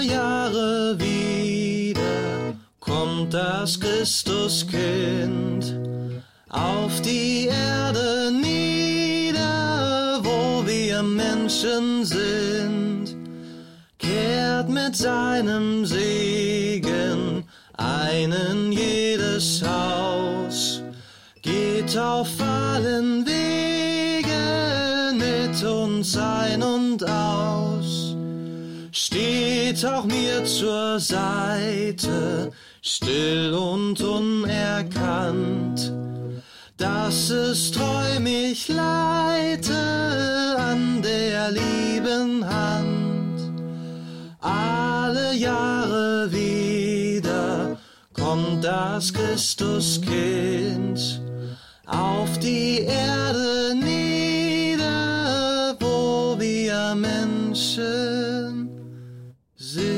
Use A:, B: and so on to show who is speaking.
A: Jahre wieder kommt das Christuskind auf die Erde nieder, wo wir Menschen sind, kehrt mit seinem Segen einen jedes Haus, geht auf allen Wegen mit uns ein und aus, steht steht auch mir zur Seite, still und unerkannt dass es treu mich leite an der lieben Hand. Alle Jahre wieder kommt das Christuskind auf die Erde nieder, wo wir Menschen Zoo.